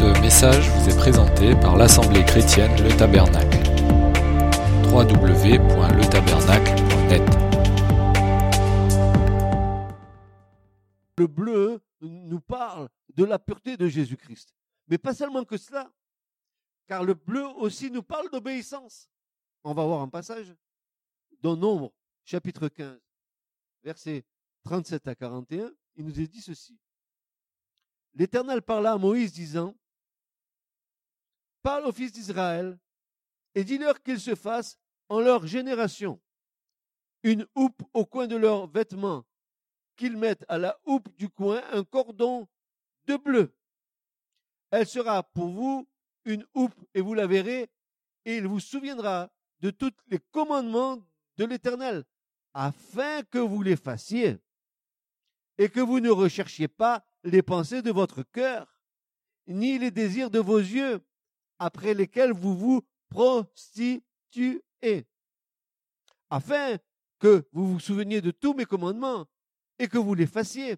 Ce message vous est présenté par l'Assemblée chrétienne Le Tabernacle. www.letabernacle.net Le bleu nous parle de la pureté de Jésus-Christ. Mais pas seulement que cela, car le bleu aussi nous parle d'obéissance. On va voir un passage dans Nombre, chapitre 15, versets 37 à 41. Il nous est dit ceci. L'Éternel parla à Moïse disant, Parle aux fils d'Israël et dis-leur qu'ils se fassent en leur génération une houppe au coin de leurs vêtements, qu'ils mettent à la houppe du coin un cordon de bleu. Elle sera pour vous une houppe et vous la verrez, et il vous souviendra de tous les commandements de l'Éternel, afin que vous les fassiez, et que vous ne recherchiez pas les pensées de votre cœur, ni les désirs de vos yeux, après lesquels vous vous prostituez, afin que vous vous souveniez de tous mes commandements, et que vous les fassiez,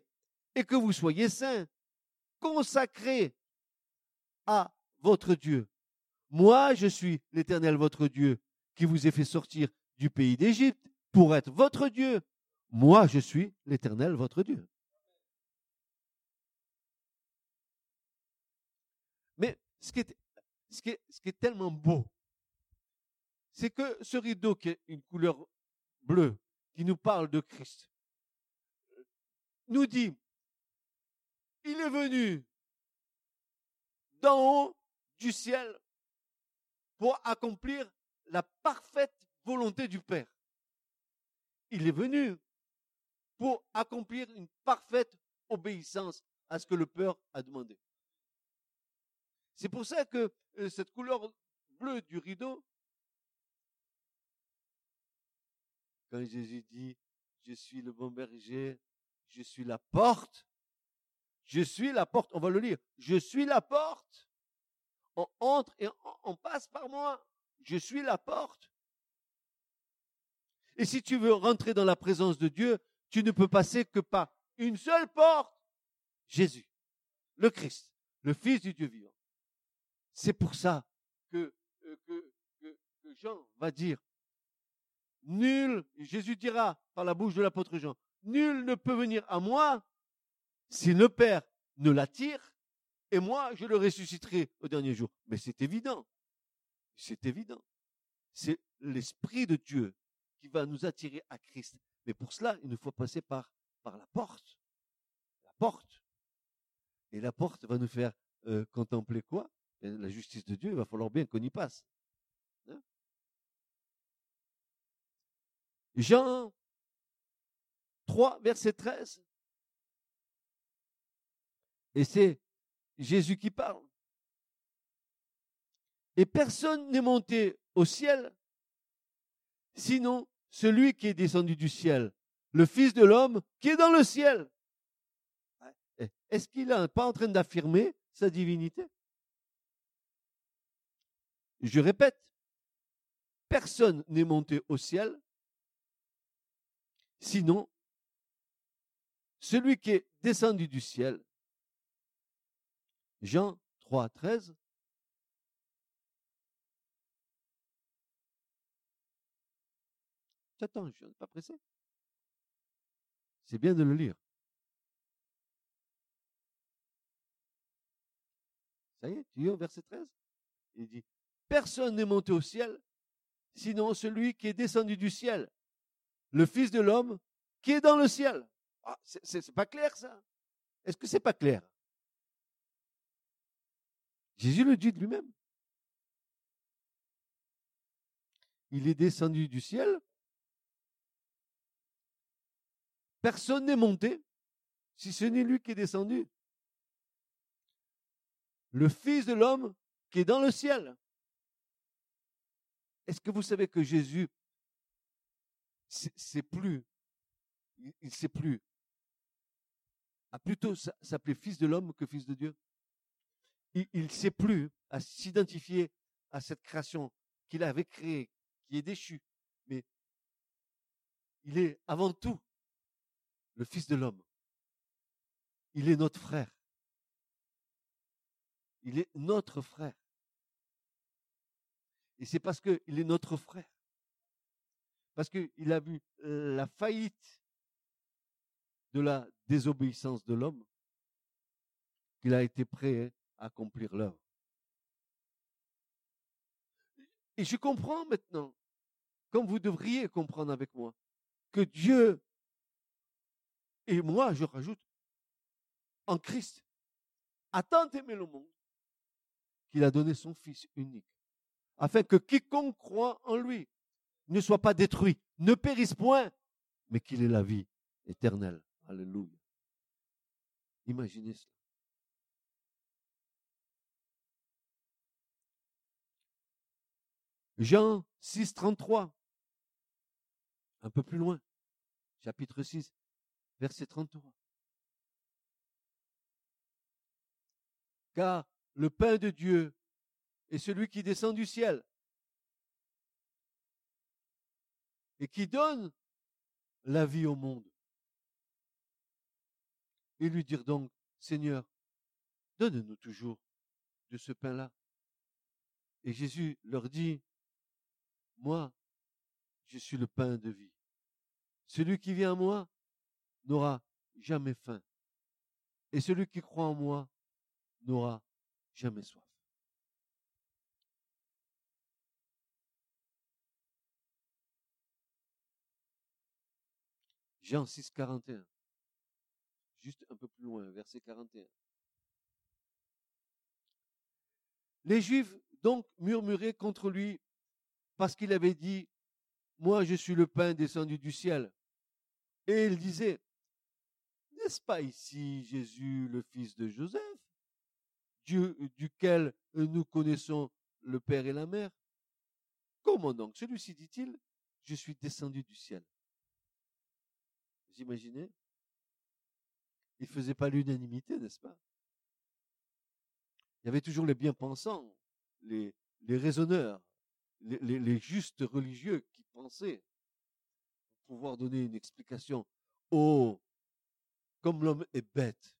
et que vous soyez saints, consacrés à votre Dieu. Moi, je suis l'Éternel votre Dieu, qui vous ai fait sortir du pays d'Égypte pour être votre Dieu. Moi, je suis l'Éternel votre Dieu. Mais ce qui est, ce qui est, tellement beau, c'est que ce rideau qui est une couleur bleue, qui nous parle de Christ, nous dit, il est venu d'en haut du ciel pour accomplir la parfaite volonté du Père. Il est venu pour accomplir une parfaite obéissance à ce que le Père a demandé. C'est pour ça que cette couleur bleue du rideau, quand Jésus dit, je suis le bon berger, je suis la porte, je suis la porte, on va le lire, je suis la porte, on entre et on passe par moi, je suis la porte. Et si tu veux rentrer dans la présence de Dieu, tu ne peux passer que par une seule porte, Jésus, le Christ, le Fils du Dieu vivant. C'est pour ça que, euh, que, Jean va dire, nul, Jésus dira par la bouche de l'apôtre Jean, nul ne peut venir à moi si le Père ne l'attire, et moi je le ressusciterai au dernier jour. Mais c'est évident. C'est évident. C'est l'Esprit de Dieu qui va nous attirer à Christ. Mais pour cela, il nous faut passer par, par la porte. La porte. Et la porte va nous faire euh, contempler quoi? La justice de Dieu, il va falloir bien qu'on y passe. Hein? Jean 3, verset 13. Et c'est Jésus qui parle. Et personne n'est monté au ciel, sinon celui qui est descendu du ciel, le Fils de l'homme qui est dans le ciel. Est-ce qu'il n'est pas en train d'affirmer sa divinité? Je répète, personne n'est monté au ciel, sinon celui qui est descendu du ciel. Jean 3, 13. Attends, je suis pas pressé. C'est bien de le lire. Ça y est, tu es au verset 13 Il dit, personne n'est monté au ciel, sinon celui qui est descendu du ciel, le Fils de l'homme qui est dans le ciel. Ah, c'est pas clair ça Est-ce que c'est pas clair? Jésus le dit de lui-même. Il est descendu du ciel Personne n'est monté, si ce n'est lui qui est descendu. Le Fils de l'homme qui est dans le ciel. Est-ce que vous savez que Jésus, c'est plus, il ne sait plus, a plutôt s'appeler Fils de l'homme que Fils de Dieu? Il ne sait plus à s'identifier à cette création qu'il avait créée, qui est déchue, mais il est avant tout le Fils de l'homme. Il est notre frère. Il est notre frère. Et c'est parce qu'il est notre frère. Parce qu'il a vu la faillite de la désobéissance de l'homme qu'il a été prêt à accomplir l'œuvre. Et je comprends maintenant, comme vous devriez comprendre avec moi, que Dieu et moi, je rajoute, en Christ, a tant aimé le monde qu'il a donné son Fils unique, afin que quiconque croit en lui ne soit pas détruit, ne périsse point, mais qu'il ait la vie éternelle. Alléluia. Imaginez cela. Jean 6, 33. Un peu plus loin. Chapitre 6, verset 33. Car le pain de Dieu est celui qui descend du ciel et qui donne la vie au monde. Et lui dire donc, Seigneur, donne-nous toujours de ce pain-là. Et Jésus leur dit, moi, je suis le pain de vie. Celui qui vient à moi n'aura jamais faim. Et celui qui croit en moi n'aura jamais soif. Jean 6, 41. Juste un peu plus loin, verset 41. Les Juifs donc murmuraient contre lui parce qu'il avait dit, moi je suis le pain descendu du ciel. Et il disait, n'est-ce pas ici Jésus, le fils de Joseph, Dieu duquel nous connaissons le Père et la Mère? Comment donc Celui-ci dit-il, je suis descendu du ciel? Vous imaginez Il ne faisait pas l'unanimité, n'est-ce pas? Il y avait toujours les bien-pensants, les, les raisonneurs, les, justes religieux qui pensaient pouvoir donner une explication. Oh, comme l'homme est bête,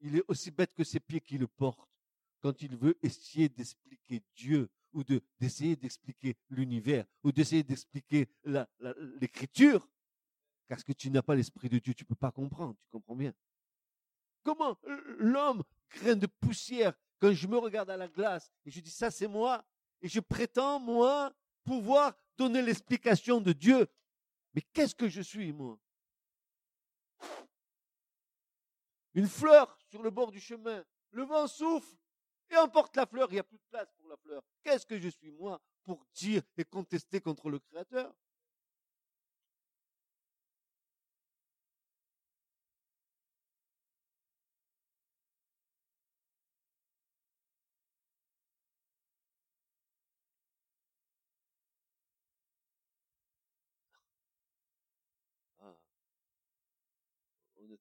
il est aussi bête que ses pieds qui le portent quand il veut essayer d'expliquer Dieu ou de, d'essayer d'expliquer l'univers ou d'essayer d'expliquer l'écriture. Parce que tu n'as pas l'esprit de Dieu, tu ne peux pas comprendre, tu comprends bien. Comment l'homme, grain de poussière, quand je me regarde à la glace et je dis ça c'est moi, et je prétends, moi, pouvoir donner l'explication de Dieu. Mais qu'est-ce que je suis, moi? Une fleur sur le bord du chemin. Le vent souffle et emporte la fleur. Il n'y a plus de place pour la fleur. Qu'est-ce que je suis, moi, pour dire et contester contre le Créateur?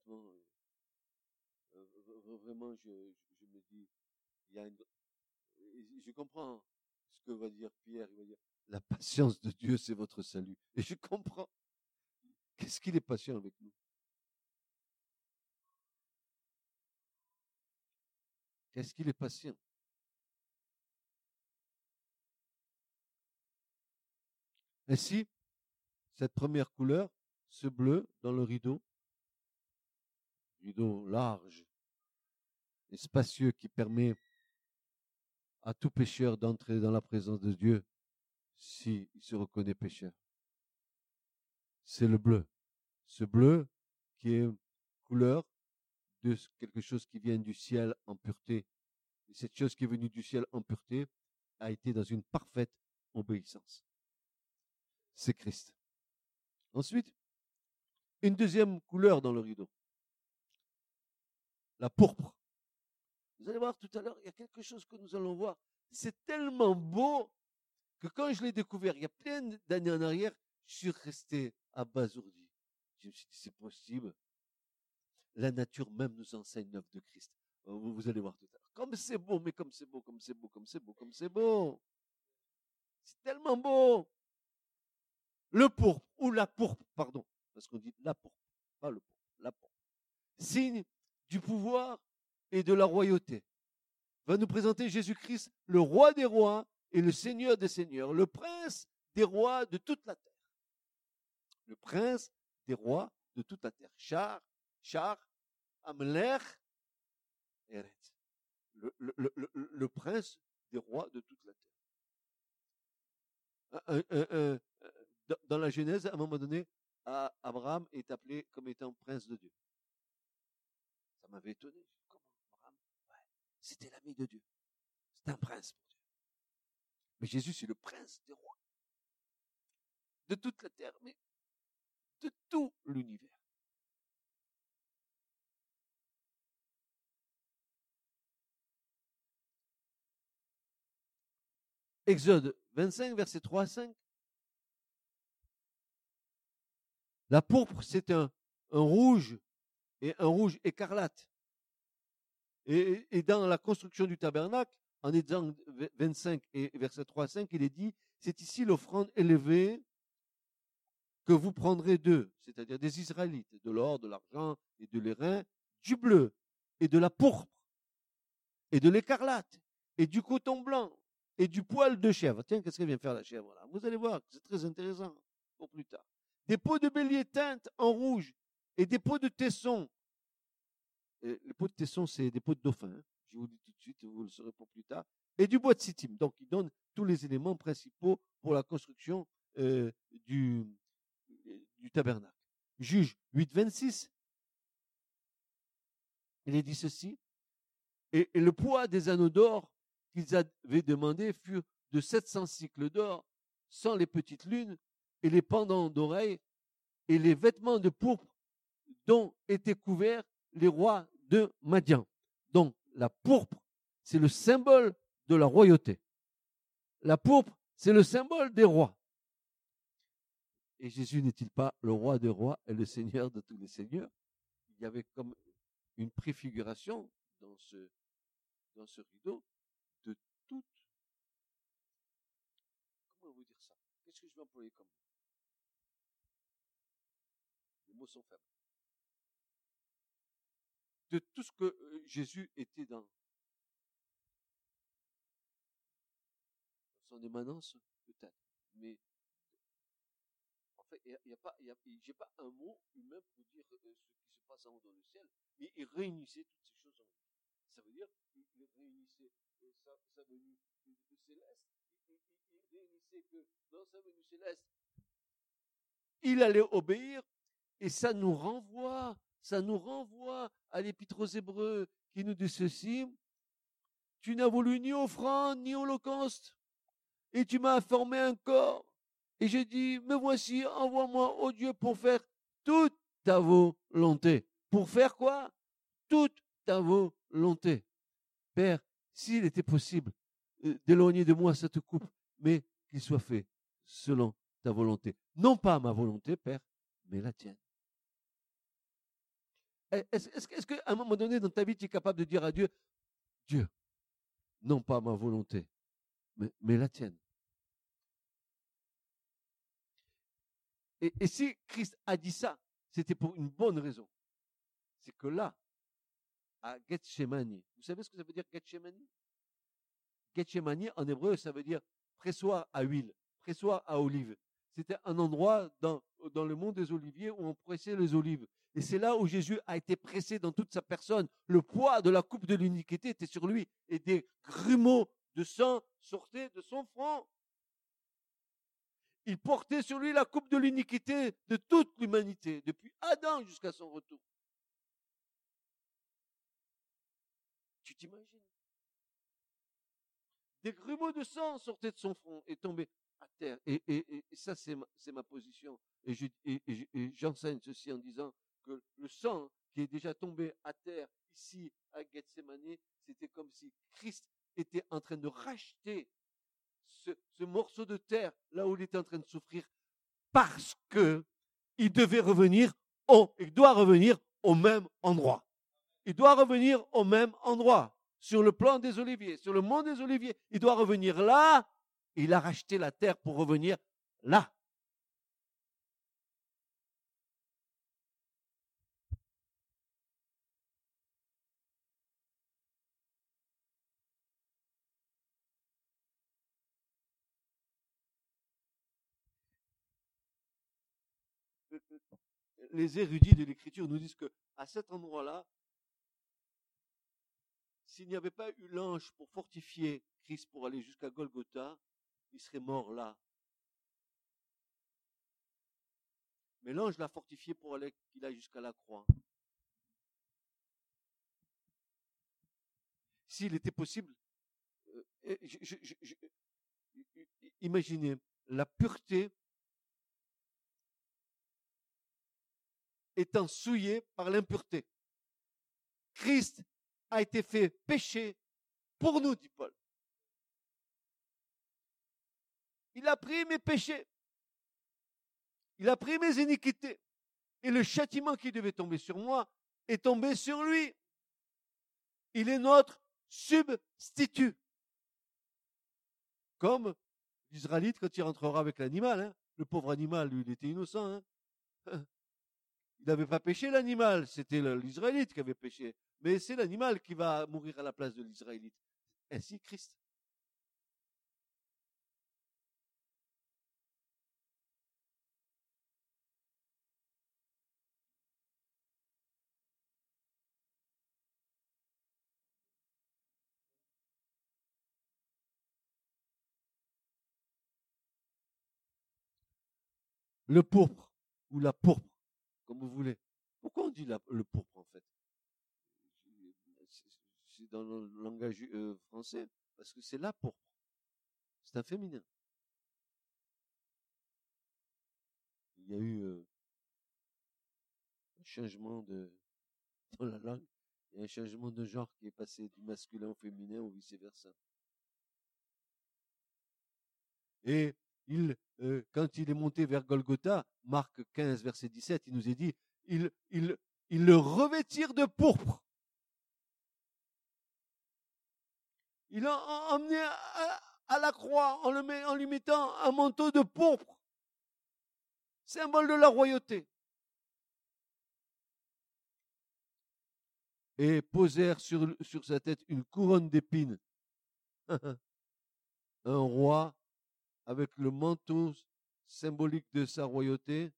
Euh, euh, vraiment, je, me dis, il y a je comprends ce que va dire Pierre. Il va dire, la patience de Dieu, c'est votre salut. Et je comprends. Qu'est-ce qu'il est patient avec nous? Qu'est-ce qu'il est patient? Ainsi, cette première couleur, ce bleu dans le rideau, rideau large et spacieux qui permet à tout pécheur d'entrer dans la présence de Dieu s'il se reconnaît pécheur. C'est le bleu. Ce bleu qui est couleur de quelque chose qui vient du ciel en pureté. Et cette chose qui est venue du ciel en pureté a été dans une parfaite obéissance. C'est Christ. Ensuite, une deuxième couleur dans le rideau la pourpre. Vous allez voir tout à l'heure, il y a quelque chose que nous allons voir. C'est tellement beau que quand je l'ai découvert il y a plein d'années en arrière, je suis resté abasourdi. Je me suis dit, c'est possible. La nature même nous enseigne l'œuvre de Christ. Oh, vous allez voir tout à l'heure. Comme c'est beau, mais comme c'est beau, comme c'est beau, comme c'est beau, comme c'est beau. C'est tellement beau. Le pourpre, ou la pourpre, pardon, parce qu'on dit la pourpre, pas le pourpre, la pourpre. Signe pouvoir et de la royauté. va nous présenter Jésus-Christ, le roi des rois et le seigneur des seigneurs, le prince des rois de toute la terre. Le prince des rois de toute la terre. Char, Char, Amler, le, le, prince des rois de toute la terre. dans la Genèse, à un moment donné, Abraham est appelé comme étant prince de Dieu. Ça m'avait étonné. Comment Abraham C'était l'ami de Dieu. C'est un prince Dieu. Mais Jésus, c'est le prince des rois. De toute la terre, mais de tout l'univers. Exode 25, verset 3 à 5. La pourpre, c'est un, un, rouge et un rouge écarlate. Et, dans la construction du tabernacle, en Exode 25 et verset 3 à 5, il est dit, c'est ici l'offrande élevée que vous prendrez d'eux, c'est-à-dire des Israélites, de l'or, de l'argent et de l'airain, du bleu et de la pourpre et de l'écarlate et du coton blanc et du poil de chèvre. Tiens, qu'est-ce qu'elle vient faire la chèvre Vous allez voir, c'est très intéressant pour plus tard. Des peaux de bélier teintes en rouge et des peaux de tesson. les peaux de tesson, c'est des peaux de dauphin. Hein. Je vous dis tout de suite, vous le saurez pour plus tard. Et du bois de sittim. Donc, il donne tous les éléments principaux pour la construction euh, du, tabernacle. Juge 8, 26. Il est dit ceci. Et, le poids des anneaux d'or qu'ils avaient demandé fut de 700 cycles d'or, sans les petites lunes et les pendants d'oreilles et les vêtements de pourpre dont étaient couverts les rois de Madian. Donc, la pourpre, c'est le symbole de la royauté. La pourpre, c'est le symbole des rois. Et Jésus n'est-il pas le roi des rois et le seigneur de tous les seigneurs? Il y avait comme une préfiguration dans ce, dans ce rideau de toute. Comment vous dire ça? Qu'est-ce que je vais employer comme Les mots sont faibles. De tout ce que Jésus était dans son émanence, peut-être, mais il n'y a, pas, j'ai pas un mot humain pour dire ce qui se passe en haut dans le ciel, mais il réunissait toutes ces choses en lui. Ça veut dire qu'il réunissait sa, sa, venue céleste, il, il, réunissait que dans sa venue céleste, il allait obéir, et ça nous renvoie, ça nous renvoie à l'épître aux Hébreux qui nous dit ceci, tu n'as voulu ni offrande ni holocauste, et tu m'as formé un corps et j'ai dit, me voici, envoie-moi, au Dieu, pour faire toute ta volonté. Pour faire quoi? Toute ta volonté. Père, s'il était possible euh, d'éloigner de moi cette coupe, mais qu'il soit fait selon ta volonté. Non pas ma volonté, Père, mais la tienne. Est-ce qu'à un moment donné dans ta vie, tu es capable de dire à Dieu, Dieu, non pas ma volonté, mais la tienne. Et, si Christ a dit ça, c'était pour une bonne raison. C'est que là, à Gethsemane, vous savez ce que ça veut dire Gethsemane? Gethsemane, en hébreu, ça veut dire pressoir à huile, pressoir à olive. C'était un endroit dans, dans le monde des oliviers où on pressait les olives. Et c'est là où Jésus a été pressé dans toute sa personne. Le poids de la coupe de l'iniquité était sur lui et des grumeaux de sang sortaient de son front. Il portait sur lui la coupe de l'iniquité de toute l'humanité, depuis Adam jusqu'à son retour. Tu t'imagines? Des grumeaux de sang sortaient de son front et tombaient à terre. Et, ça, c'est ma, position. Et j'enseigne ceci en disant le sang qui est déjà tombé à terre ici à Gethsemane, c'était comme si Christ était en train de racheter ce, morceau de terre là où il était en train de souffrir parce que il devait revenir au, il doit revenir au même endroit. Il doit revenir au même endroit, sur le plan des oliviers, sur le mont des oliviers. Il doit revenir là. Il a racheté la terre pour revenir là. Les érudits de l'écriture nous disent que à cet endroit-là, s'il n'y avait pas eu l'ange pour fortifier Christ pour aller jusqu'à Golgotha, il serait mort là. Mais l'ange l'a fortifié pour aller qu'il aille jusqu'à la croix. S'il était possible, euh, imaginez la pureté étant souillée par l'impureté. Christ a été fait péché pour nous, dit Paul. Il a pris mes péchés. Il a pris mes iniquités. Et le châtiment qui devait tomber sur moi est tombé sur lui. Il est notre substitut. Comme l'Israélite quand il rentrera avec l'animal. Hein. Le pauvre animal, lui, il était innocent. Hein. Il n'avait pas péché l'animal, c'était l'Israélite qui avait péché. Mais c'est l'animal qui va mourir à la place de l'Israélite. Ainsi Christ. Le pourpre ou la pourpre, comme vous voulez. Pourquoi on dit le pourpre en fait? C'est dans le langage euh, français parce que c'est la pourpre. C'est un féminin. Il y a eu euh, un changement de dans la langue. Il y a un changement de genre qui est passé du masculin au féminin ou vice versa. Et il, euh, quand il est monté vers Golgotha, Marc 15, verset 17, il nous est dit, il, il, le revêtir de pourpre. Il l'a emmené à, la croix en, lui mettant un manteau de pourpre, symbole de la royauté. Et posèrent sur sa tête une couronne d'épines. un roi avec le manteau symbolique de sa royauté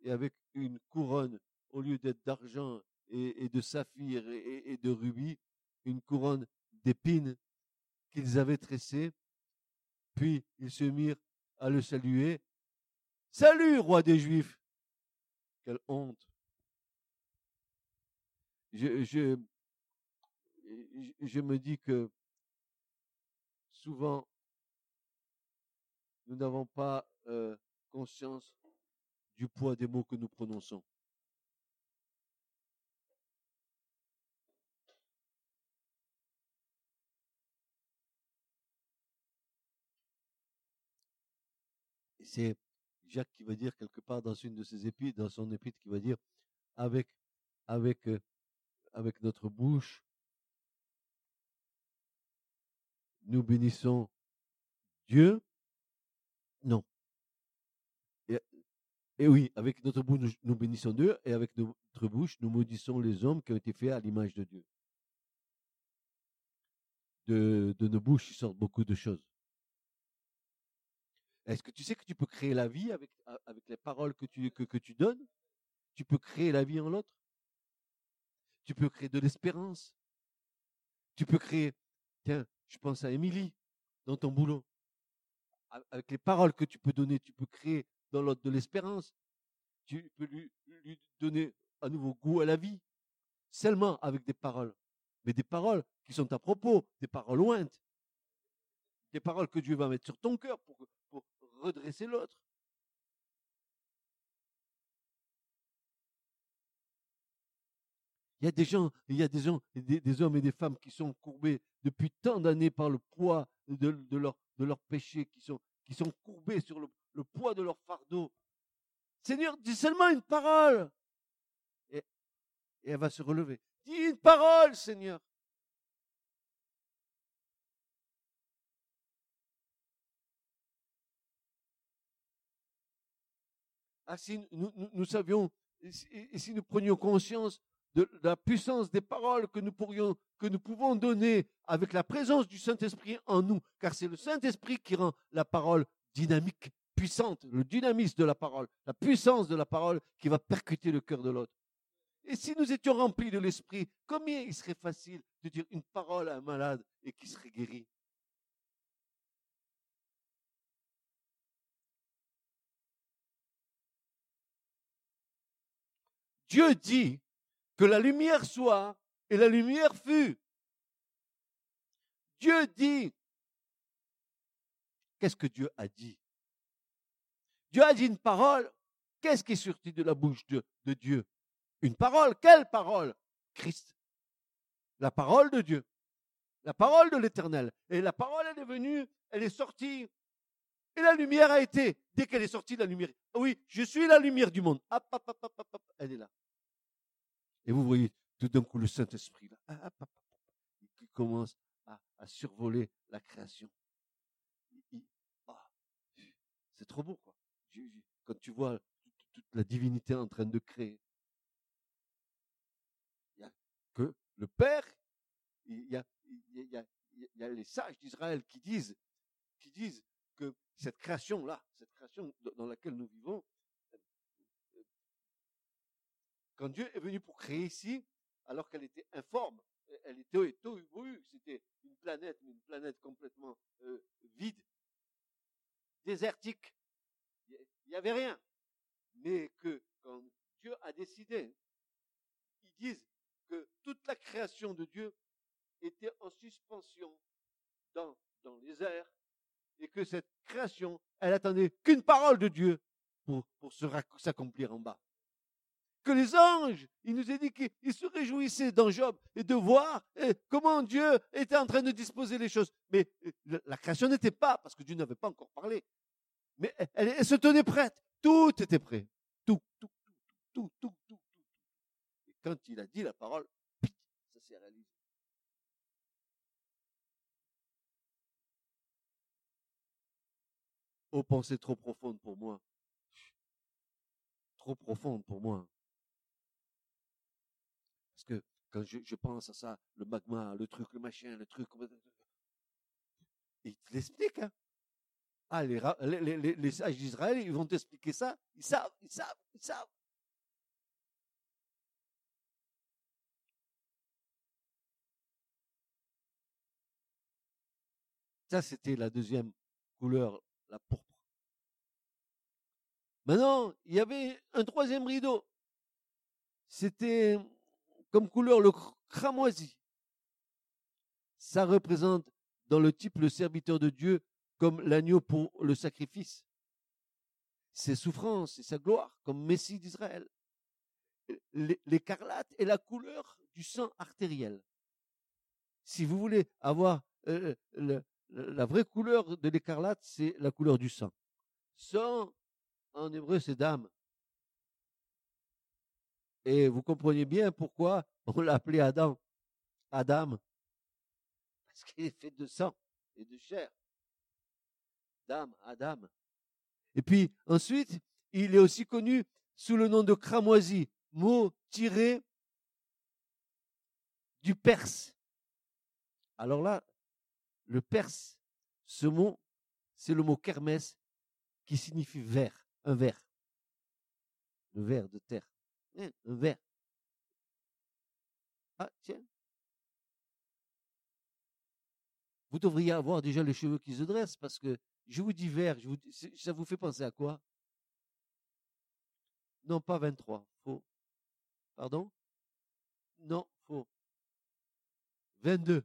et avec une couronne au lieu d'être d'argent et, de saphir et, de rubis, une couronne d'épines qu'ils avaient tressée. Puis ils se mirent à le saluer. Salut, roi des Juifs. Quelle honte. Je me dis que souvent nous n'avons pas conscience du poids des mots que nous prononçons. C'est Jacques qui va dire quelque part dans une de ses épîtres, dans son épître, qui va dire avec notre bouche, nous bénissons Dieu non. Et, oui, avec notre bouche, nous, bénissons Dieu, et avec notre bouche, nous maudissons les hommes qui ont été faits à l'image de Dieu. De, nos bouches, il sort beaucoup de choses. Est-ce que tu sais que tu peux créer la vie avec, les paroles que tu, que tu donnes? Tu peux créer la vie en l'autre? Tu peux créer de l'espérance? Tu peux créer, tiens, je pense à Émilie, dans ton boulot avec les paroles que tu peux donner, tu peux créer dans l'autre de l'espérance. Tu peux lui, donner à nouveau goût à la vie. Seulement avec des paroles. Mais des paroles qui sont à propos, des paroles lointes. Des paroles que Dieu va mettre sur ton cœur pour, pour redresser l'autre. Il y a des gens, il y a des gens, des, hommes et des femmes qui sont courbés depuis tant d'années par le poids de, de, leur, de leurs péchés, qui sont, qui sont courbés sur le, poids de leur fardeau. Seigneur, dis seulement une parole. Et, elle va se relever. Dis une parole, Seigneur. Ah, si nous, nous, savions, et si nous prenions conscience de la puissance des paroles que nous pourrions, que nous pouvons donner avec la présence du Saint-Esprit en nous, car c'est le Saint-Esprit qui rend la parole dynamique puissante, le dynamisme de la parole, la puissance de la parole qui va percuter le cœur de l'autre. Et si nous étions remplis de l'esprit, combien il serait facile de dire une parole à un malade et qui serait guéri? Dieu dit que la lumière soit et la lumière fut. Dieu dit. Qu'est-ce que Dieu a dit? Dieu a dit une parole. Qu'est-ce qui est sorti de la bouche de, Dieu? Une parole. Quelle parole? Christ. La parole de Dieu. La parole de l'Éternel. Et la parole, elle est venue, elle est sortie. Et la lumière a été, dès qu'elle est sortie, la lumière. Oui, je suis la lumière du monde. elle est là. Et vous voyez tout d'un coup le Saint-Esprit là, qui commence à, survoler la création. Ah, c'est trop beau, quoi. Quand tu vois toute la divinité en train de créer, il n'y a que le Père, il y a, il y a, il y a les sages d'Israël qui disent, qui disent que cette création-là, cette création dans laquelle nous vivons, quand Dieu est venu pour créer ici, alors qu'elle était informe, elle était tohu c'était une planète, une planète complètement euh, vide, désertique. Il n'y avait rien. Mais que quand Dieu a décidé, ils disent que toute la création de Dieu était en suspension dans, dans les airs et que cette création, elle attendait qu'une parole de Dieu pour, pour s'accomplir en bas que les anges, il nous a dit qu'ils se réjouissaient dans Job et de voir eh, comment Dieu était en train de disposer les choses. Mais eh, la création n'était pas, parce que Dieu n'avait pas encore parlé. Mais elle, se tenait prête. Tout était prêt. Tout, tout, tout, tout, tout, tout, tout. Et quand il a dit la parole, ça s'est réalisé. Oh, pensée trop profonde pour moi. Trop profonde pour moi que quand je, pense à ça, le magma, le truc, le machin, le truc, il te l'explique. Hein. Ah, les, les, les, sages d'Israël, ils vont t'expliquer ça. Ils savent, ils savent, ils savent. Ça, c'était la deuxième couleur, la pourpre. Maintenant, il y avait un troisième rideau. C'était comme couleur le cramoisi. Ça représente dans le type le serviteur de Dieu comme l'agneau pour le sacrifice. Ses souffrances et sa gloire comme Messie d'Israël. L'écarlate est la couleur du sang artériel. Si vous voulez avoir euh, la vraie couleur de l'écarlate, c'est la couleur du sang. Sang, en hébreu, c'est dame. Et vous comprenez bien pourquoi on l'appelait Adam. Adam. Parce qu'il est fait de sang et de chair. Dame, Adam. Et puis ensuite, il est aussi connu sous le nom de cramoisi, mot tiré du perse. Alors là, le perse, ce mot, c'est le mot kermès qui signifie vert, un verre. Le verre de terre. Un vert. Ah, tiens. Vous devriez avoir déjà les cheveux qui se dressent parce que je vous dis vert, ça vous fait penser à quoi? Non, pas 23, faux. Pardon? Non, faux. 22. Nous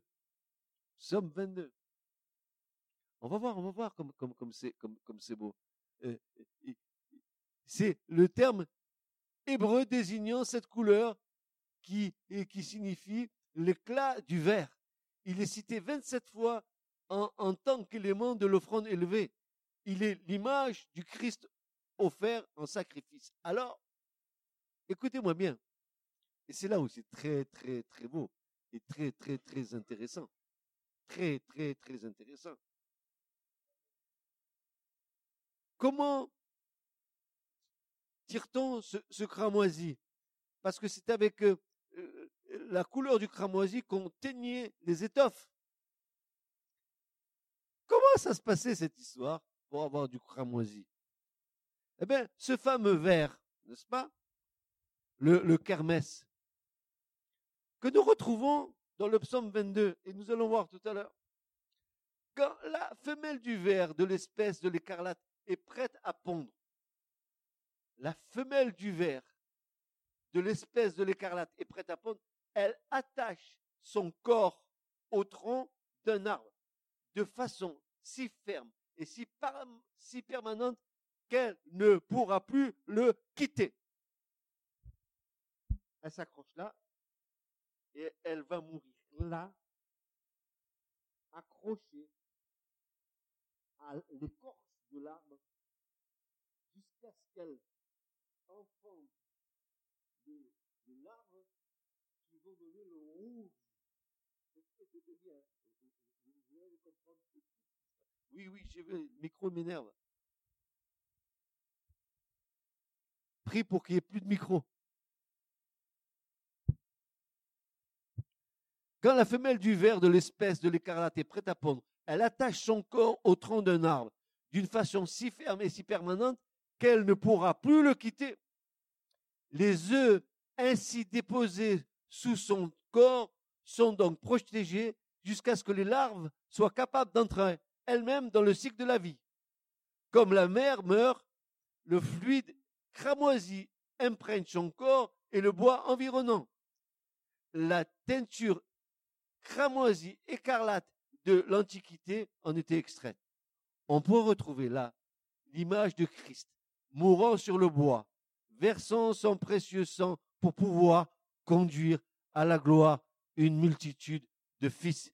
sommes 22. On va voir, on va voir comme c'est comme beau. Euh, c'est le terme hébreu désignant cette couleur qui, qui signifie l'éclat du verre. Il est cité 27 fois en, en tant qu'élément de l'offrande élevée. Il est l'image du Christ offert en sacrifice. Alors, écoutez-moi bien. Et c'est là où c'est très, très, très beau et très, très, très intéressant. Très, très, très intéressant. Comment tire-t-on ce, cramoisi? Parce que c'est avec euh, euh, la couleur du cramoisi qu'on teignait les étoffes. Comment ça se passait cette histoire pour avoir du cramoisi? Eh bien, ce fameux ver, n'est-ce pas? Le, le kermès, que nous retrouvons dans le psaume 22, et nous allons voir tout à l'heure. Quand la femelle du ver de l'espèce de l'écarlate est prête à pondre, la femelle du ver de l'espèce de l'écarlate est prête à pondre, elle attache son corps au tronc d'un arbre de façon si ferme et si, si permanente qu'elle ne pourra plus le quitter. Elle s'accroche là et elle va mourir là, accrochée à l'écorce de l'arbre jusqu'à ce qu'elle qui donner le rouge. Oui, oui, j'ai vu, le micro m'énerve. Prie pour qu'il n'y ait plus de micro. Quand la femelle du ver de l'espèce de l'écarlate est prête à pondre, elle attache son corps au tronc d'un arbre d'une façon si ferme et si permanente qu'elle ne pourra plus le quitter. Les œufs ainsi déposés sous son corps sont donc protégés jusqu'à ce que les larves soient capables d'entrer elles-mêmes dans le cycle de la vie. Comme la mère meurt, le fluide cramoisi imprègne son corps et le bois environnant. La teinture cramoisie, écarlate de l'Antiquité en était extraite. On peut retrouver là l'image de Christ mourant sur le bois, versant son précieux sang pour pouvoir conduire à la gloire une multitude de fils.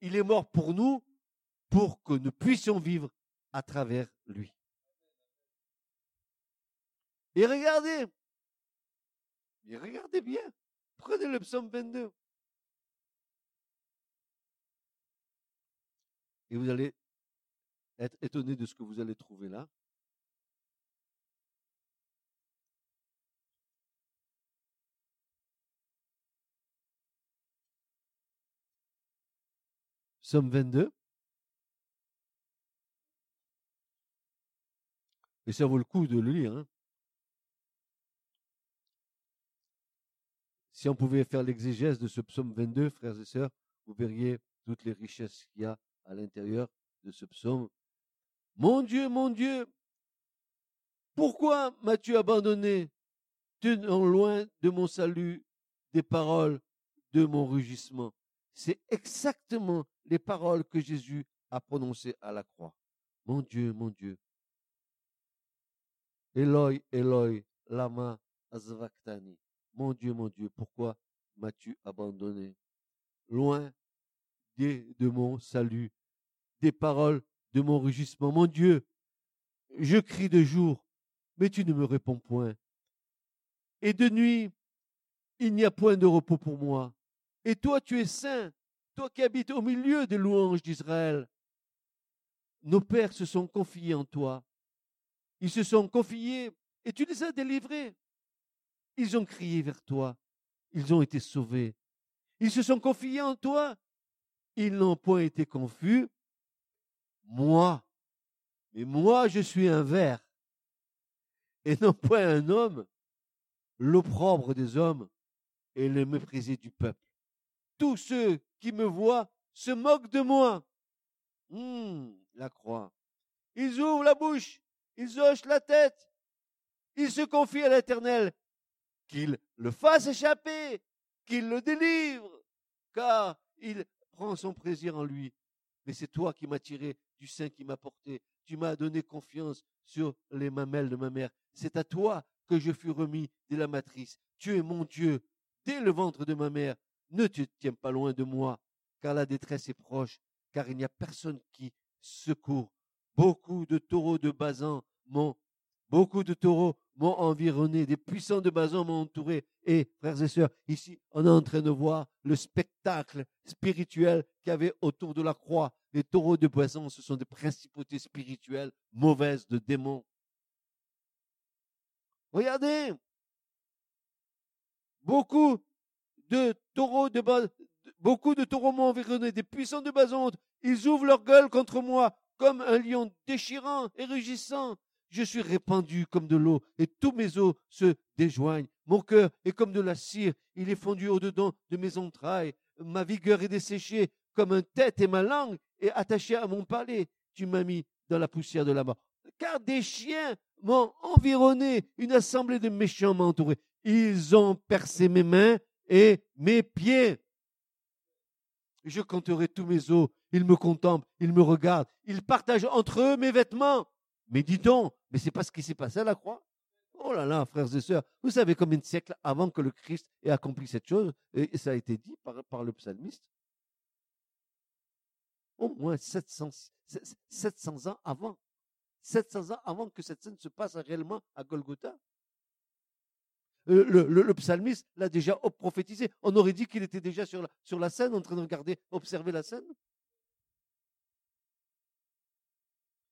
Il est mort pour nous, pour que nous puissions vivre à travers lui. Et regardez, et regardez bien, prenez le psaume 22. Et vous allez être étonné de ce que vous allez trouver là. Somme 22. Et ça vaut le coup de le lire. Hein. Si on pouvait faire l'exégèse de ce psaume 22, frères et sœurs, vous verriez toutes les richesses qu'il y a à l'intérieur de ce psaume. Mon Dieu, mon Dieu, pourquoi m'as-tu abandonné, tenant loin de mon salut des paroles de mon rugissement C'est exactement les paroles que Jésus a prononcées à la croix. Mon Dieu, mon Dieu. Eloi, Eloi, lama azvaktani. Mon Dieu, mon Dieu, pourquoi m'as-tu abandonné? Loin de mon salut des paroles de mon rugissement. Mon Dieu, je crie de jour, mais tu ne me réponds point. Et de nuit, il n'y a point de repos pour moi. Et toi, tu es saint, toi qui habites au milieu des louanges d'Israël. Nos pères se sont confiés en toi. Ils se sont confiés et tu les as délivrés. Ils ont crié vers toi. Ils ont été sauvés. Ils se sont confiés en toi. Ils n'ont point été confus moi. Mais moi, je suis un ver, et non point un homme, l'opprobre des hommes et le méprisé du peuple. Tous ceux qui me voient se moquent de moi. Hum, la croix. Ils ouvrent la bouche, ils hochent la tête, ils se confient à l'Éternel, qu'il le fasse échapper, qu'il le délivre, car il prend son plaisir en lui. Mais c'est toi qui m'as tiré du sein qui m'a porté. Tu m'as donné confiance sur les mamelles de ma mère. C'est à toi que je fus remis dès la matrice. Tu es mon Dieu, dès le ventre de ma mère. Ne te tiens pas loin de moi, car la détresse est proche, car il n'y a personne qui secourt. Beaucoup de taureaux de Bazan m'ont, beaucoup de taureaux m'ont environné, des puissants de Bazan m'ont entouré. Et, frères et sœurs, ici, on est en train de voir le spectacle spirituel qu'il y avait autour de la croix. Les taureaux de Bazan, ce sont des principautés spirituelles mauvaises de démons. Regardez, beaucoup de taureaux de beaucoup de taureaux m'ont environné, des puissants de Bazan, ils ouvrent leur gueule contre moi comme un lion déchirant et rugissant. je suis répandu comme de l'eau, et tous mes os se déjoignent. Mon cœur est comme de la cire, il est fondu au-dedans de mes entrailles. Ma vigueur est desséchée comme un tête, et ma langue est attachée à mon palais. Tu m'as mis dans la poussière de la mort. Car des chiens m'ont environné, une assemblée de méchants m'a entouré. Ils ont percé mes mains et mes pieds. Je compterai tous mes os. Ils me contemplent, ils me regardent, ils partagent entre eux mes vêtements. Mais dis donc, mais c'est pas ce qui s'est passé à la croix. Oh là là, frères et sœurs, vous savez combien de siècles avant que le Christ ait accompli cette chose, et ça a été dit par, par le psalmiste? Au moins 700, 700 ans avant. 700 ans avant que cette scène se passe réellement à Golgotha. Le, le, psalmiste l'a déjà prophétisé. On aurait dit qu'il était déjà sur la, scène en train de regarder, observer la scène.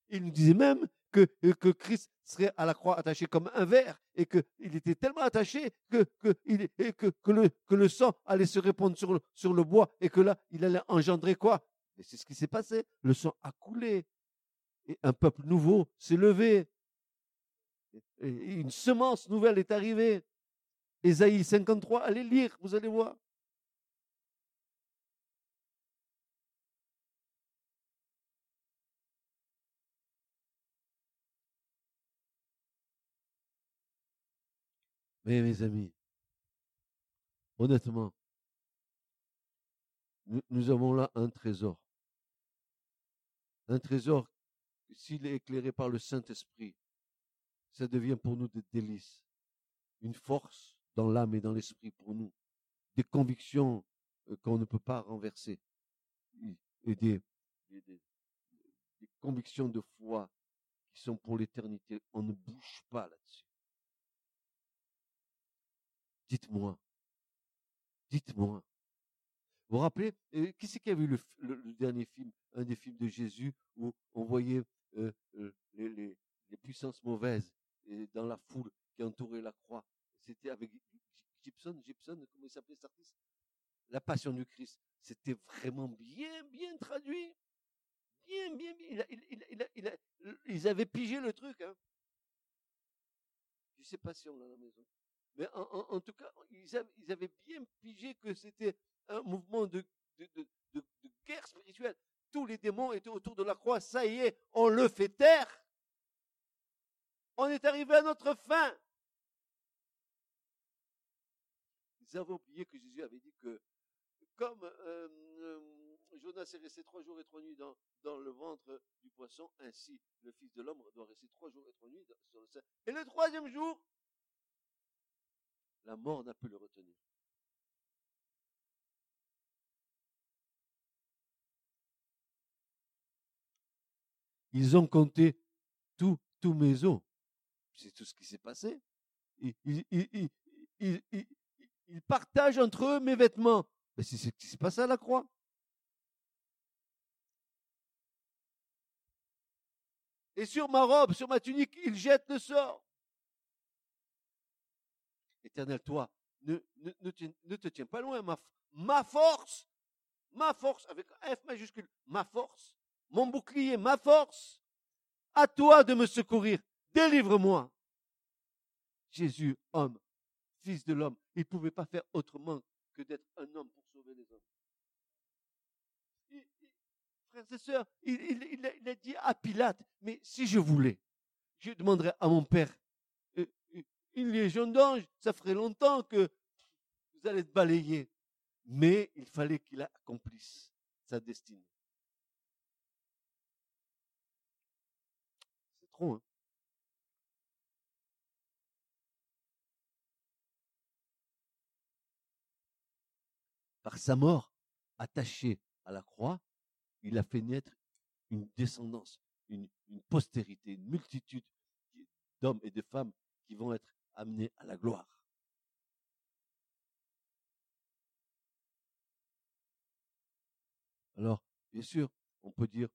Il nous disait même que, euh, que Christ serait à la croix attaché comme un verre et qu'il était tellement attaché que, que, le, sang allait se répandre sur le, bois et que là, il allait engendrer quoi? Et c'est ce qui s'est passé. Le sang a coulé et un peuple nouveau s'est levé. Une semence nouvelle est arrivée. Ésaïe 53, allez lire, vous allez voir. Mais mes amis, honnêtement, nous, avons là un trésor. Un trésor, s'il est éclairé par le Saint-Esprit, ça devient pour nous des délices, une force dans l'âme et dans l'esprit pour nous, des convictions euh, qu'on ne peut pas renverser, et des, convictions de foi qui sont pour l'éternité. On ne bouge pas là-dessus. Dites-moi. Dites-moi. Vous vous rappelez, euh, qui c'est qui a vu le, dernier film, un des films de Jésus où on voyait euh, euh, les, puissances mauvaises dans la foule qui entourait la croix? C'était avec Gibson, Gibson, comment il s'appelait cet artiste? La Passion du Christ. C'était vraiment bien, bien traduit. Bien, bien, bien. Il ils avaient pigé le truc. Hein. Je sais pas si on l'a à la maison. Mais en, tout cas, ils avaient, bien pigé que c'était un mouvement de, guerre spirituelle. Tous les démons étaient autour de la croix. Ça y est, on le fait taire. On est arrivé à notre fin. Ils avaient oublié que Jésus avait dit que comme euh, euh, Jonas est resté trois jours et trois nuits dans, dans, le ventre du poisson, ainsi le Fils de l'homme doit rester trois jours et trois nuits sur le sein. Et le troisième jour, la mort n'a pu le retenir. Ils ont compté tous mes os. C'est tout ce qui s'est passé. Ils, partagent entre eux mes vêtements. Mais c'est ce qui s'est passé à la croix. Et sur ma robe, sur ma tunique, ils jettent le sort. Éternel, toi, ne, te, tiens pas loin. Ma, ma force, ma force, avec F majuscule, ma force, mon bouclier, ma force, à toi de me secourir. Délivre-moi. Jésus, homme, fils de l'homme, il ne pouvait pas faire autrement que d'être un homme pour sauver les hommes. frères et sœurs, il, a dit à Pilate, mais si je voulais, je demanderais à mon Père une légion d'anges, ça ferait longtemps que vous allez être balayé. Mais il fallait qu'il accomplisse sa destinée. C'est trop, hein Par sa mort, attachée à la croix, il a fait naître une descendance, une, postérité, une multitude d'hommes et de femmes qui vont être amené à la gloire. Alors, bien sûr, on peut dire,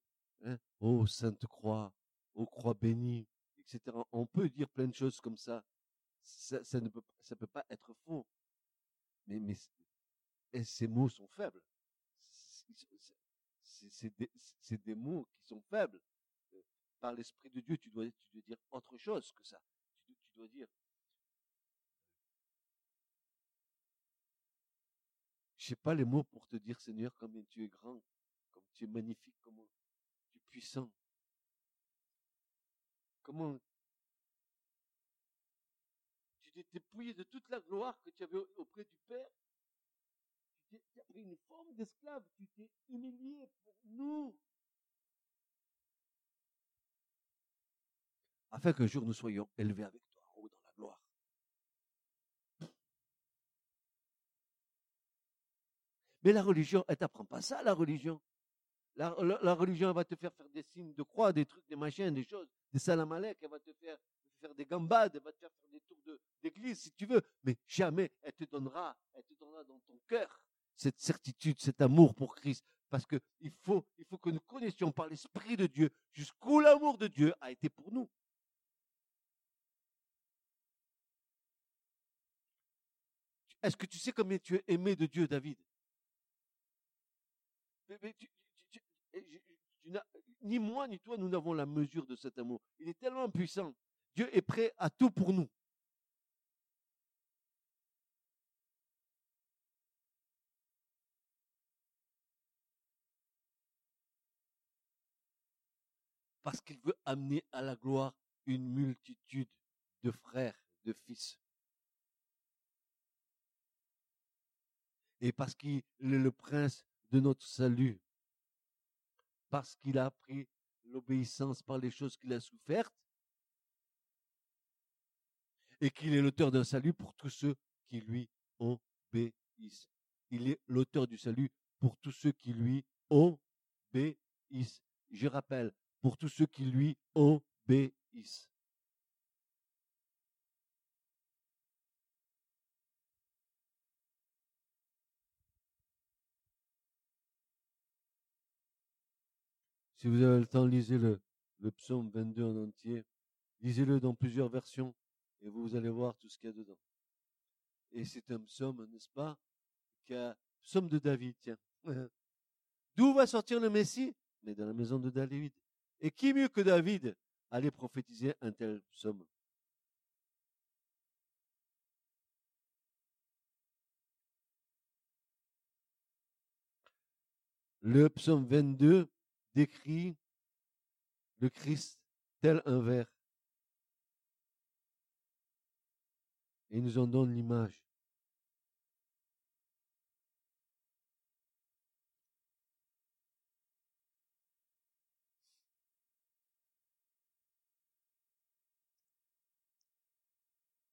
hein, oh Sainte Croix, oh Croix bénie, etc. On peut dire plein de choses comme ça. Ça, ne peut, pas être faux. Mais ces mots sont faibles. C'est des, mots qui sont faibles. par l'Esprit de Dieu, tu dois, dire autre chose que ça. Tu, tu dois dire, je sais pas les mots pour te dire, Seigneur, combien tu es grand, comme tu es magnifique, comment tu es puissant. Comment tu t'es dépouillé de toute la gloire que tu avais auprès du Père. Tu, as pris une forme d'esclave, tu t'es humilié pour nous. Afin qu'un jour nous soyons élevés avec toi en haut dans la gloire. Mais la religion, elle t'apprend pas ça, la religion. La, religion, elle va te faire faire des signes de croix, des trucs, des machins, des choses, des salamalek, elle va te faire faire des gambades, elle va te faire faire des tours d'église si tu veux, mais jamais elle te donnera, elle te donnera dans ton cœur cette certitude, cet amour pour Christ. Parce que il faut, il faut que nous connaissions par l'Esprit de Dieu jusqu'où l'amour de Dieu a été pour nous. Est-ce que tu sais combien tu es aimé de Dieu, David? Ni moi ni toi, nous n'avons la mesure de cet amour. Il est tellement puissant. Dieu est prêt à tout pour nous. Parce qu'il veut amener à la gloire une multitude de frères, de fils. Et parce qu'il est le prince de notre salut. Parce qu'il a appris l'obéissance par les choses qu'il a souffertes et qu'il est l'auteur d'un salut pour tous ceux qui lui obéissent. Il est l'auteur du salut pour tous ceux qui lui obéissent. Je rappelle, pour tous ceux qui lui obéissent. Si vous avez le temps, lisez le, psaume 22 en entier. Lisez-le dans plusieurs versions et vous allez voir tout ce qu'il y a dedans. Et c'est un psaume, n'est-ce pas, psaume de David, tiens. D'où va sortir le Messie? Mais dans la maison de David. Et qui mieux que David allait prophétiser un tel psaume? Le psaume 22 décrit le Christ tel un verre et nous en donne l'image.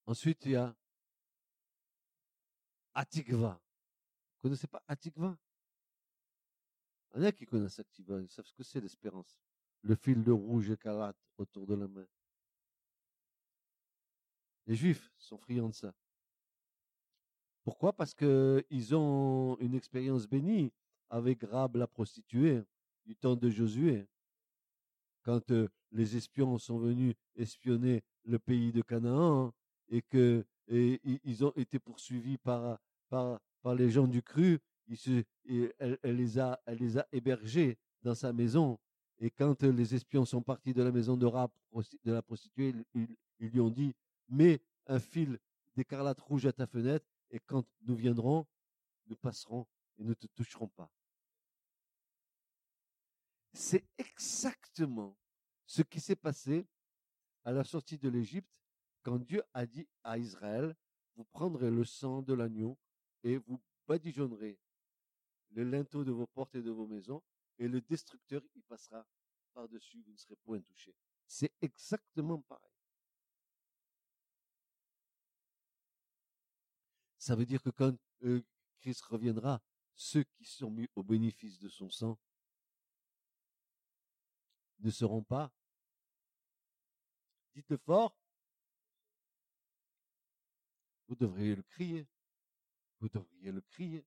Ensuite, il y a Atikva. Vous connaissez pas Atikva? Il y en a qui connaissent Atikva, ils savent ce que c'est l'espérance. Le fil de rouge écarlate autour de la main. Les Juifs sont friands de ça. Pourquoi? Parce qu'ils ont une expérience bénie avec Rab la prostituée du temps de Josué. Quand euh, les espions sont venus espionner le pays de Canaan et que ils ont été poursuivis par, par, les gens du cru, elle, les a, elle les a hébergés dans sa maison. Et quand les espions sont partis de la maison de Rab, de la prostituée, ils lui ont dit, mets un fil d'écarlate rouge à ta fenêtre, et quand nous viendrons, nous passerons et ne te toucherons pas. C'est exactement ce qui s'est passé à la sortie de l'Égypte quand Dieu a dit à Israël, vous prendrez le sang de l'agneau et vous badigeonnerez le linteau de vos portes et de vos maisons et le destructeur y passera par-dessus, vous ne serez point touché. C'est exactement pareil. Ça veut dire que quand euh, Christ reviendra, ceux qui sont mis au bénéfice de son sang ne seront pas. Dites-le fort. Vous devriez le crier. Vous devriez le crier.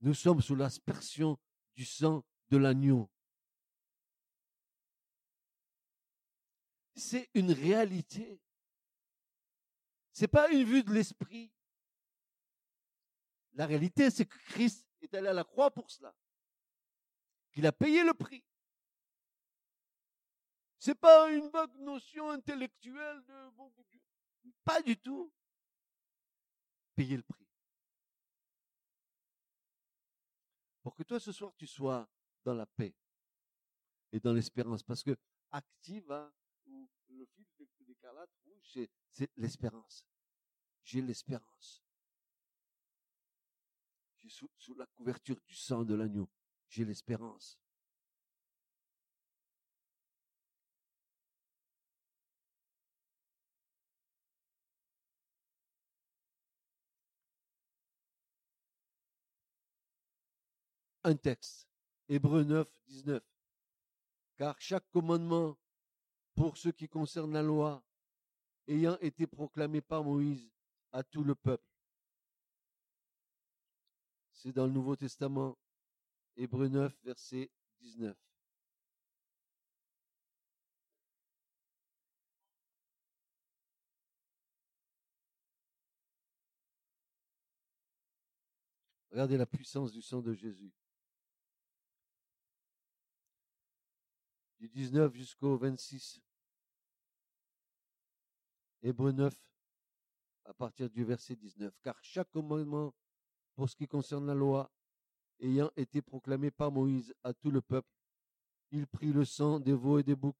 Nous sommes sous l'aspersion du sang de l'agneau. C'est une réalité. C'est pas une vue de l'esprit. La réalité, c'est que Christ est allé à la croix pour cela. Qu'il a payé le prix. C'est pas une notion intellectuelle de bon. Pas du tout. Payer le prix. Pour que toi ce soir tu sois dans la paix et dans l'espérance. Parce que active, hein, ou le fil d'écarlate rouge, c'est l'espérance. J'ai l'espérance. Sous, sous la couverture du sang de l'agneau, j'ai l'espérance. Un texte. Hébreu 9, 19. Car chaque commandement pour ce qui concerne la loi, ayant été proclamé par Moïse à tout le peuple. C'est dans le Nouveau Testament, Hébreu 9, verset 19. Regardez la puissance du sang de Jésus. Du 19 jusqu'au 26. Hébreu 9, à partir du verset 19. Car chaque commandement, pour ce qui concerne la loi, ayant été proclamé par Moïse à tout le peuple, il prit le sang des veaux et des boucs,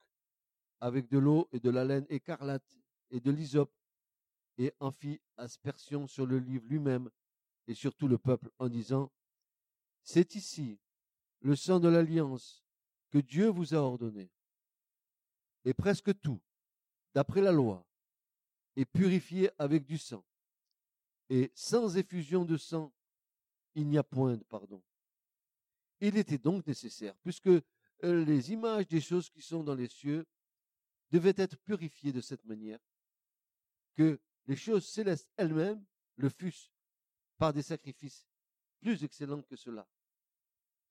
avec de l'eau et de la laine écarlate et de l'hysope, et en fit aspersion sur le livre lui-même et sur tout le peuple, en disant, C'est ici le sang de l'alliance Dieu vous a ordonné. Et presque tout, d'après la loi, est purifié avec du sang. Et sans effusion de sang, il n'y a point de pardon. Il était donc nécessaire, puisque euh, les images des choses qui sont dans les cieux devaient être purifiées de cette manière, que les choses célestes elles-mêmes le fussent par des sacrifices plus excellents que cela.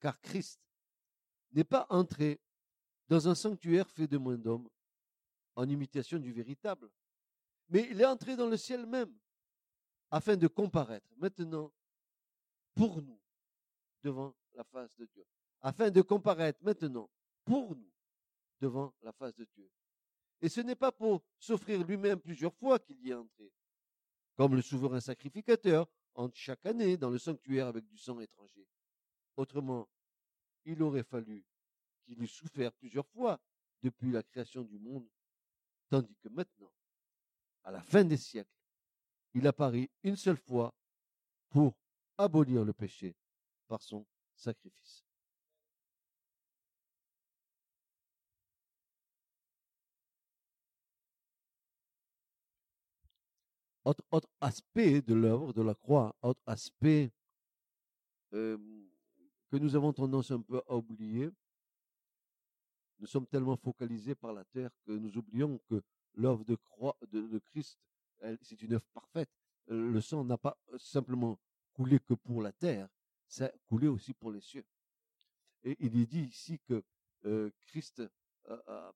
Car Christ n'est pas entré dans un sanctuaire fait de moins d'hommes, en imitation du véritable, mais il est entré dans le ciel même, afin de comparaître maintenant pour nous devant la face de Dieu, afin de comparaître maintenant pour nous devant la face de Dieu. Et ce n'est pas pour s'offrir lui-même plusieurs fois qu'il y est entré, comme le souverain sacrificateur entre chaque année dans le sanctuaire avec du sang étranger. Autrement, il aurait fallu qu'il eût souffert plusieurs fois depuis la création du monde, tandis que maintenant, à la fin des siècles, il apparaît une seule fois pour abolir le péché par son sacrifice. Autre, aspect de l'œuvre de la croix, autre aspect euh, que nous avons tendance un peu à oublier. Nous sommes tellement focalisés par la terre que nous oublions que l'œuvre de croix de, Christ, c'est une œuvre parfaite. Le sang n'a pas simplement coulé que pour la terre, ça a coulé aussi pour les cieux. Et il est dit ici que euh, Christ,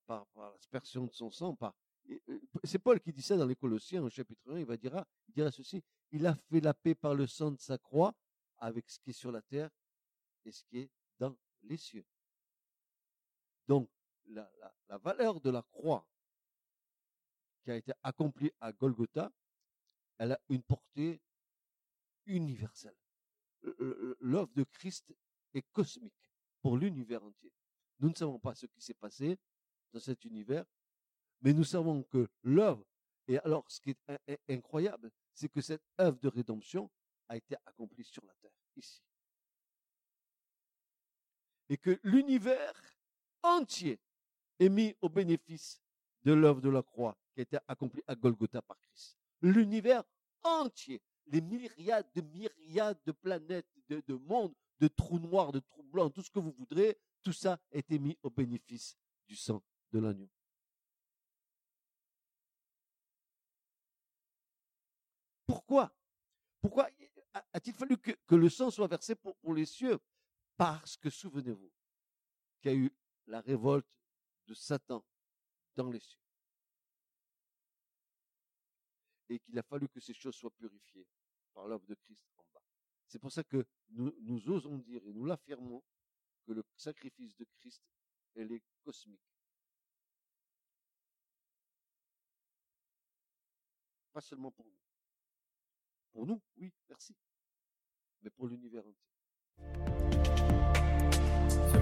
par, l'aspersion de son sang, par, c'est Paul qui dit ça dans les Colossiens, au chapitre 1, il va dire, il dira ceci, il a fait la paix par le sang de sa croix avec ce qui est sur la terre ce qui est dans les cieux. Donc, la, valeur de la croix qui a été accomplie à Golgotha, elle a une portée universelle. L'œuvre de Christ est cosmique pour l'univers entier. Nous ne savons pas ce qui s'est passé dans cet univers, mais nous savons que l'œuvre, et alors ce qui est incroyable, c'est que cette œuvre de rédemption a été accomplie sur la terre, ici et que l'univers entier est mis au bénéfice de l'œuvre de la croix qui a été accomplie à Golgotha par Christ. L'univers entier, les myriades de myriades de planètes, de, de mondes, de trous noirs, de trous blancs, tout ce que vous voudrez, tout ça a été mis au bénéfice du sang de l'agneau. Pourquoi? Pourquoi a-t-il fallu que, le sang soit versé pour les cieux? Parce que souvenez-vous qu'il y a eu la révolte de Satan dans les cieux. Et qu'il a fallu que ces choses soient purifiées par l'œuvre de Christ en bas. C'est pour ça que nous, osons dire et nous l'affirmons que le sacrifice de Christ, elle est cosmique. Pas seulement pour nous. Pour nous, oui, merci. Mais pour l'univers entier.